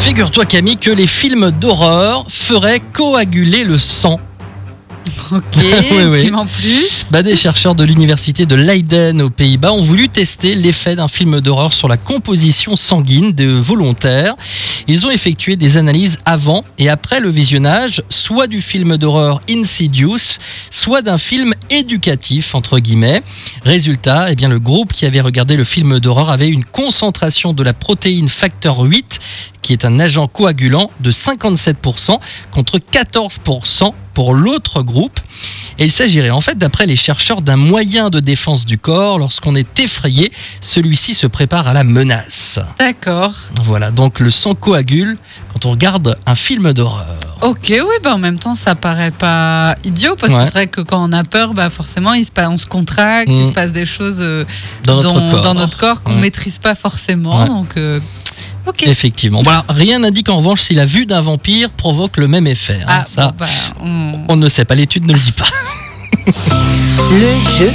Figure-toi Camille que les films d'horreur feraient coaguler le sang. Ok, Oui, oui. dis-moi en plus. Bah, des chercheurs de l'université de Leiden aux Pays-Bas ont voulu tester l'effet d'un film d'horreur sur la composition sanguine de volontaires. Ils ont effectué des analyses avant et après le visionnage, soit du film d'horreur Insidious, soit d'un film éducatif entre guillemets. Résultat, eh bien le groupe qui avait regardé le film d'horreur avait une concentration de la protéine facteur 8 qui est un agent coagulant de 57% contre 14% pour l'autre groupe. Et il s'agirait en fait, d'après les chercheurs, d'un moyen de défense du corps. Lorsqu'on est effrayé, celui-ci se prépare à la menace. D'accord. Voilà, donc le sang coagule quand on regarde un film d'horreur. Ok, oui, bah en même temps, ça paraît pas idiot parce Ouais. que c'est vrai que quand on a peur, bah forcément, il se passe, on se contracte, il Mm. se passe des choses euh, Dans notre corps. dans notre corps qu'on Ouais. maîtrise pas forcément. Ouais. Donc, euh, ok. Effectivement. Voilà, rien n'indique en revanche si la vue d'un vampire provoque le même effet. hein. Ah, Ça, bon, bah, on- on ne sait pas, l'étude ne le dit pas. Le jeu